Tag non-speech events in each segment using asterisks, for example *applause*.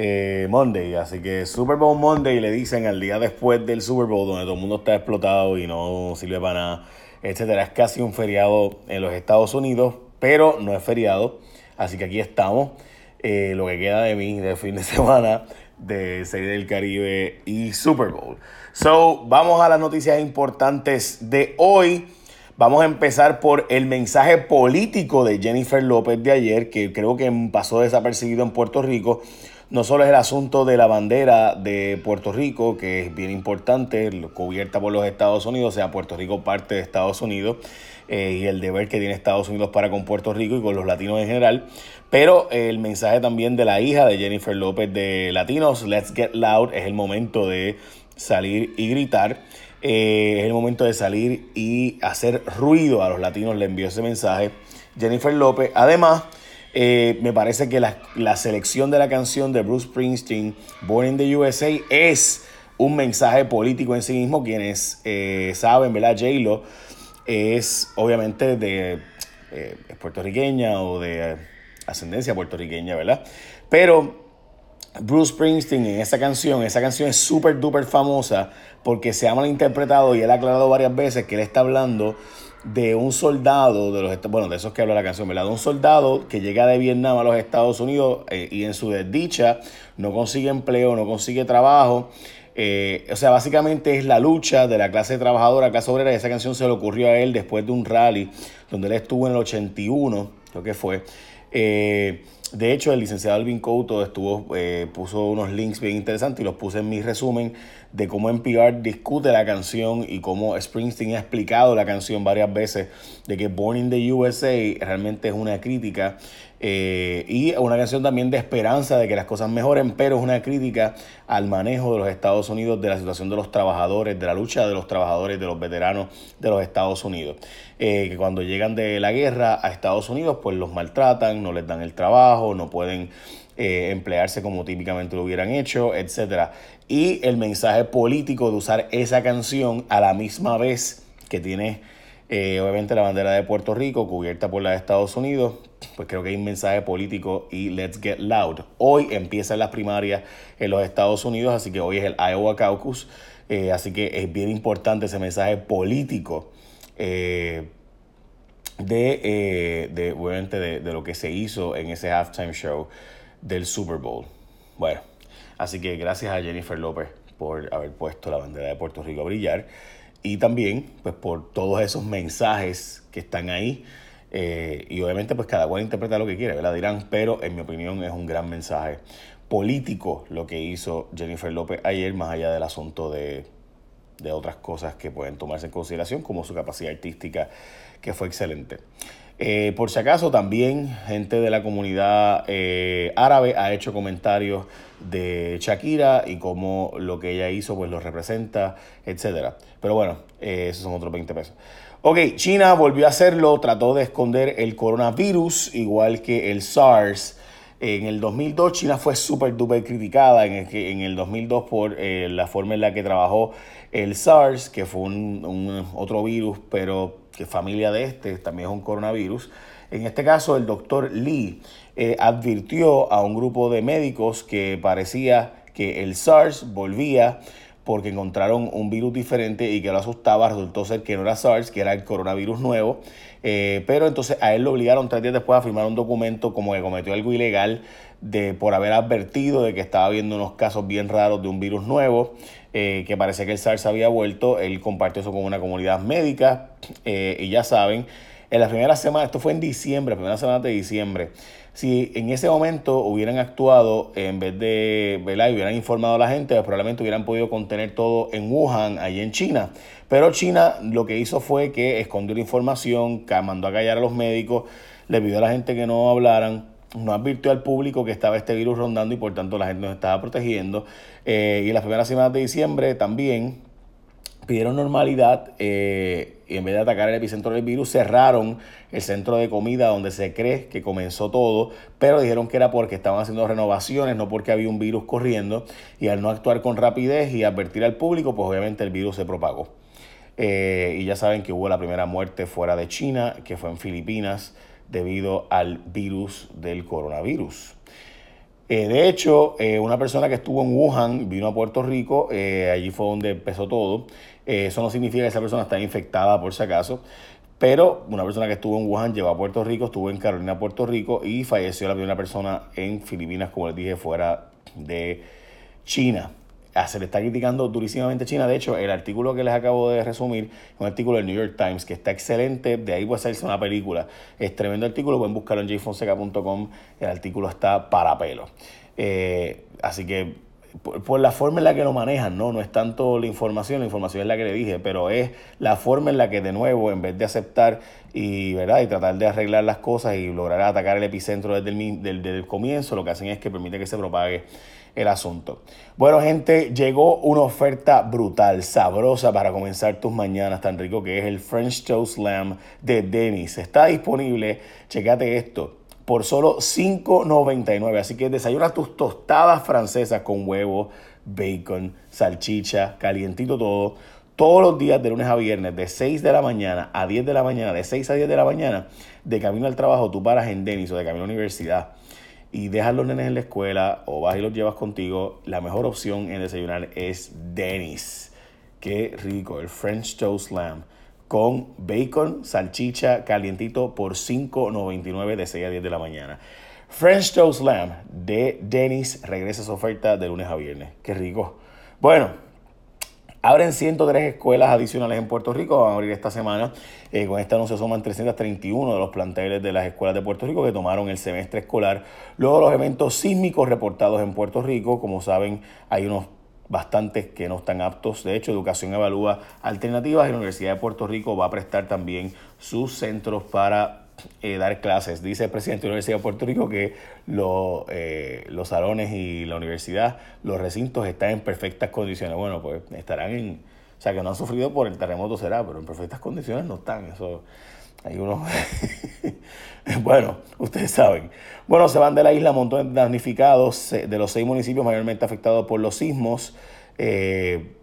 eh, Monday. Así que Super Bowl Monday le dicen al día después del Super Bowl, donde todo el mundo está explotado y no sirve para nada, etcétera. Es casi un feriado en los Estados Unidos, pero no es feriado. Así que aquí estamos. Eh, lo que queda de mí de fin de *laughs* semana de Serie del Caribe y Super Bowl. So, vamos a las noticias importantes de hoy. Vamos a empezar por el mensaje político de Jennifer López de ayer, que creo que pasó desapercibido en Puerto Rico. No solo es el asunto de la bandera de Puerto Rico, que es bien importante, cubierta por los Estados Unidos, o sea, Puerto Rico parte de Estados Unidos, eh, y el deber que tiene Estados Unidos para con Puerto Rico y con los latinos en general, pero el mensaje también de la hija de Jennifer López de Latinos, Let's Get Loud, es el momento de salir y gritar. Eh, es el momento de salir y hacer ruido a los latinos. Le envió ese mensaje Jennifer López. Además, eh, me parece que la, selección de la canción de Bruce Springsteen, Born in the USA, es un mensaje político en sí mismo. Quienes eh, saben, ¿verdad? J-Lo es obviamente de puertorriqueña o de ascendencia puertorriqueña, ¿verdad? Pero Bruce Springsteen en esa canción, esa canción es súper duper famosa porque se ha malinterpretado y él ha aclarado varias veces que él está hablando de un soldado, de los bueno, de esos que habla la canción, ¿verdad? De un soldado que llega de Vietnam a los Estados Unidos eh, y en su desdicha no consigue empleo, no consigue trabajo. Eh, o sea, básicamente es la lucha de la clase trabajadora, clase obrera, y esa canción se le ocurrió a él después de un rally donde él estuvo en el 81, creo que fue. Eh, de hecho, el licenciado Alvin Couto estuvo, eh, puso unos links bien interesantes y los puse en mi resumen de cómo NPR discute la canción y cómo Springsteen ha explicado la canción varias veces de que Born in the USA realmente es una crítica eh, y una canción también de esperanza de que las cosas mejoren, pero es una crítica al manejo de los Estados Unidos, de la situación de los trabajadores, de la lucha de los trabajadores, de los veteranos de los Estados Unidos. Eh, que cuando llegan de la guerra a Estados Unidos, pues los maltratan, no les dan el trabajo, no pueden eh, emplearse como típicamente lo hubieran hecho, etc. Y el mensaje político de usar esa canción a la misma vez que tiene eh, obviamente la bandera de Puerto Rico cubierta por la de Estados Unidos, pues creo que hay un mensaje político y let's get loud. Hoy empiezan las primarias en los Estados Unidos, así que hoy es el Iowa Caucus, eh, así que es bien importante ese mensaje político de, de, obviamente de, de lo que se hizo en ese halftime show del Super Bowl. Bueno, así que gracias a Jennifer López por haber puesto la bandera de Puerto Rico a brillar y también pues por todos esos mensajes que están ahí. Eh, y obviamente pues cada cual interpreta lo que quiere, ¿verdad? Dirán, pero en mi opinión es un gran mensaje político lo que hizo Jennifer López ayer, más allá del asunto de, de otras cosas que pueden tomarse en consideración, como su capacidad artística, que fue excelente. Eh, por si acaso, también gente de la comunidad eh, árabe ha hecho comentarios de Shakira y cómo lo que ella hizo pues lo representa, etc. Pero bueno, eh, esos son otros 20 pesos. Ok, China volvió a hacerlo, trató de esconder el coronavirus, igual que el SARS. En el 2002 China fue súper duper criticada en el, en el 2002 por la forma en la que trabajó el SARS, que fue un otro virus, pero que familia de este también es un coronavirus. En este caso, el doctor Lee eh, advirtió a un grupo de médicos que parecía que el SARS volvía porque encontraron un virus diferente y que lo asustaba. Resultó ser que no era SARS, que era el coronavirus nuevo. Eh, pero entonces a él lo obligaron tres días después a firmar un documento como que cometió algo ilegal de, por haber advertido de que estaba habiendo unos casos bien raros de un virus nuevo. Eh, que parece que el SARS había vuelto. Él compartió eso con una comunidad médica eh, y ya saben, en la primera semana, esto fue en diciembre, primera semana de diciembre, si en ese momento hubieran actuado en vez de, ¿verdad? Y hubieran informado a la gente, pues probablemente hubieran podido contener todo en Wuhan, allí en China. Pero China lo que hizo fue que escondió la información, mandó a callar a los médicos, le pidió a la gente que no hablaran no advirtió al público que estaba este virus rondando y por tanto la gente nos estaba protegiendo. Eh, y en las primeras semanas de diciembre también pidieron normalidad eh, y en vez de atacar el epicentro del virus cerraron el centro de comida donde se cree que comenzó todo, pero dijeron que era porque estaban haciendo renovaciones, no porque había un virus corriendo y al no actuar con rapidez y advertir al público, pues obviamente el virus se propagó. Eh, y ya saben que hubo la primera muerte fuera de China, que fue en Filipinas, debido al virus del coronavirus. Eh, de hecho, una persona que estuvo en Wuhan vino a Puerto Rico, allí fue donde empezó todo. Eso no significa que esa persona está infectada por si acaso, pero una persona que estuvo en Wuhan llegó a Puerto Rico, estuvo en Carolina, Puerto Rico y falleció la primera persona en Filipinas, como les dije, fuera de China. Ah, se le está criticando durísimamente China. De hecho, el artículo que les acabo de resumir es un artículo del New York Times que está excelente. De ahí puede salirse una película. Es tremendo artículo. Pueden buscarlo en jfonseca.com. El artículo está para pelo. Eh, así que por, la forma en la que lo manejan, ¿no? No es tanto la información, la información es la que le dije, pero es la forma en la que de nuevo, en vez de aceptar y, ¿verdad? y tratar de arreglar las cosas y lograr atacar el epicentro desde el, desde el comienzo, lo que hacen es que permite que se propague el asunto. Bueno, gente, llegó una oferta brutal, sabrosa para comenzar tus mañanas, tan rico que es el French Toast Lamb de Dennis. Está disponible, checate esto, por solo $5.99. Así que desayuna tus tostadas francesas con huevo, bacon, salchicha, calientito todo. Todos los días de lunes a viernes, de 6 de la mañana a 10 de la mañana, de 6 a 10 de la mañana, de camino al trabajo, tú paras en Dennis o de camino a la universidad y dejas los nenes en la escuela o vas y los llevas contigo, la mejor opción en desayunar es Dennis. Qué rico, el French Toast Lamb con bacon, salchicha calientito por $5.99 de 6 a 10 de la mañana. French Toast Lamb de Dennis regresa su oferta de lunes a viernes. Qué rico. Bueno, Abren 103 escuelas adicionales en Puerto Rico, van a abrir esta semana. Eh, con este anuncio suman 331 de los planteles de las escuelas de Puerto Rico que tomaron el semestre escolar. Luego los eventos sísmicos reportados en Puerto Rico, como saben, hay unos bastantes que no están aptos. De hecho, Educación evalúa alternativas y la Universidad de Puerto Rico va a prestar también sus centros para eh, dar clases. Dice el presidente de la Universidad de Puerto Rico que eh, los salones y la universidad, los recintos están en perfectas condiciones. Bueno, pues estarán en... O sea, que no han sufrido por el terremoto será, pero en perfectas condiciones no están. Eso hay unos... *laughs* bueno, ustedes saben. Bueno, se van de la isla montones damnificados de los seis municipios mayormente afectados por los sismos. Eh,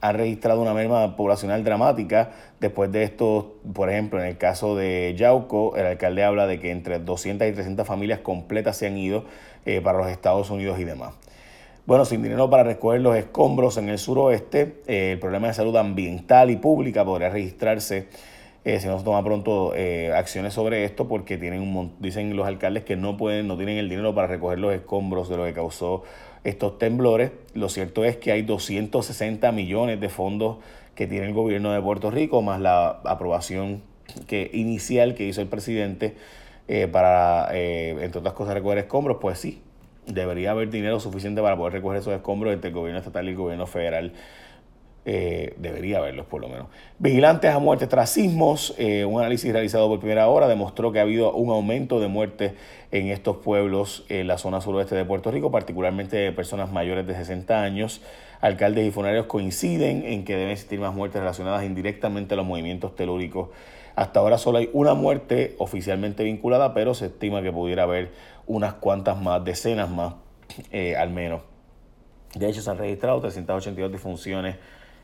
han registrado una merma poblacional dramática. Después de esto, por ejemplo, en el caso de Yauco, el alcalde habla de que entre 200 y 300 familias completas se han ido eh, para los Estados Unidos y demás. Bueno, sin dinero para recoger los escombros en el suroeste, eh, el problema de salud ambiental y pública podría registrarse eh, si no se toma pronto acciones sobre esto, porque tienen un, dicen los alcaldes que no pueden, no tienen el dinero para recoger los escombros de lo que causó estos temblores. Lo cierto es que hay 260 millones de fondos que tiene el gobierno de Puerto Rico, más la aprobación que, inicial que hizo el presidente eh, para, eh, entre otras cosas, recoger escombros. Pues sí, debería haber dinero suficiente para poder recoger esos escombros entre el gobierno estatal y el gobierno federal. Eh, debería haberlos por lo menos. Vigilantes a muerte tras sismos. Eh, un análisis realizado por primera hora demostró que ha habido un aumento de muertes en estos pueblos en la zona suroeste de Puerto Rico, particularmente de personas mayores de 60 años. Alcaldes y funerarios coinciden en que deben existir más muertes relacionadas indirectamente a los movimientos telúricos. Hasta ahora solo hay una muerte oficialmente vinculada, pero se estima que pudiera haber unas cuantas más, decenas más eh, al menos. De hecho, se han registrado 382 disfunciones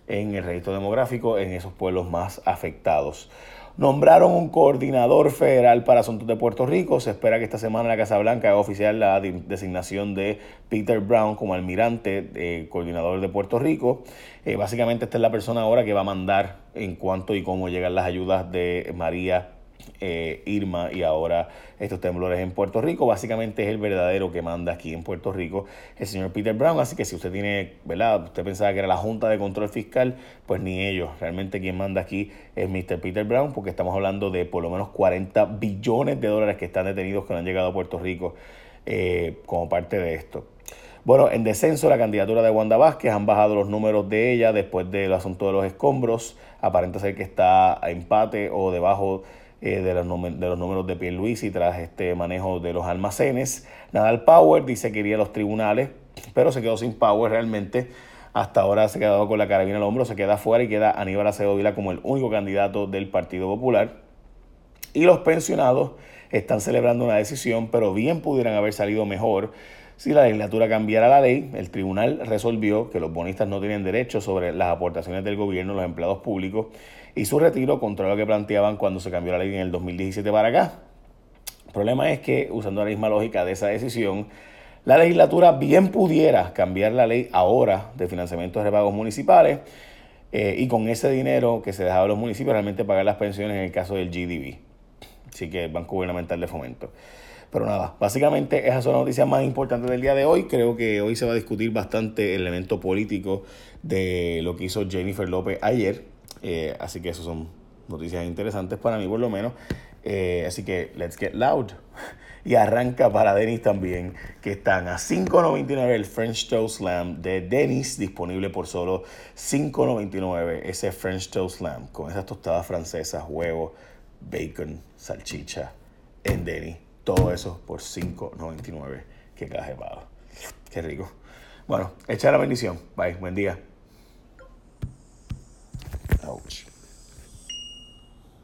en el registro demográfico en esos pueblos más afectados. Nombraron un coordinador federal para asuntos de Puerto Rico. Se espera que esta semana la Casa Blanca haga oficial la designación de Peter Brown como almirante, eh, coordinador de Puerto Rico. Eh, básicamente esta es la persona ahora que va a mandar en cuanto y cómo llegan las ayudas de María eh, Irma y ahora estos temblores en Puerto Rico. Básicamente es el verdadero que manda aquí en Puerto Rico el señor Peter Brown. Así que si usted tiene, ¿verdad? Usted pensaba que era la Junta de Control Fiscal, pues ni ellos. Realmente quien manda aquí es Mr. Peter Brown porque estamos hablando de por lo menos 40 billones de dólares que están detenidos que no han llegado a Puerto Rico eh, como parte de esto. Bueno, en descenso la candidatura de Wanda Vázquez, han bajado los números de ella después del asunto de los escombros. Aparenta ser que está a empate o debajo eh, de, los de los números de y tras este manejo de los almacenes. Nadal Power dice que iría a los tribunales, pero se quedó sin Power realmente. Hasta ahora se ha quedado con la carabina al hombro, se queda fuera y queda Aníbal Acevedo Vila como el único candidato del Partido Popular. Y los pensionados están celebrando una decisión, pero bien pudieran haber salido mejor si la legislatura cambiara la ley. El tribunal resolvió que los bonistas no tienen derecho sobre las aportaciones del gobierno los empleados públicos y su retiro contra lo que planteaban cuando se cambió la ley en el 2017 para acá. El problema es que, usando la misma lógica de esa decisión, La legislatura bien pudiera cambiar la ley ahora de financiamiento de repagos municipales eh, y con ese dinero que se dejaba a los municipios realmente pagar las pensiones en el caso del GDB. Así que el Banco Gubernamental de Fomento. Pero nada, básicamente esas son las noticias más importantes del día de hoy. Creo que hoy se va a discutir bastante el elemento político de lo que hizo Jennifer López ayer. Eh, así que esas son noticias interesantes para mí por lo menos. Eh, así que let's get loud. *laughs* Y arranca para Denis también, que están a 5.99 el French Toast Slam de Denis, disponible por solo 5.99 ese French Toast Slam, con esas tostadas francesas, huevo, bacon, salchicha en Denis. Todo eso por 5.99. Qué caje Qué rico. Bueno, echa la bendición. Bye. Buen día. Ouch.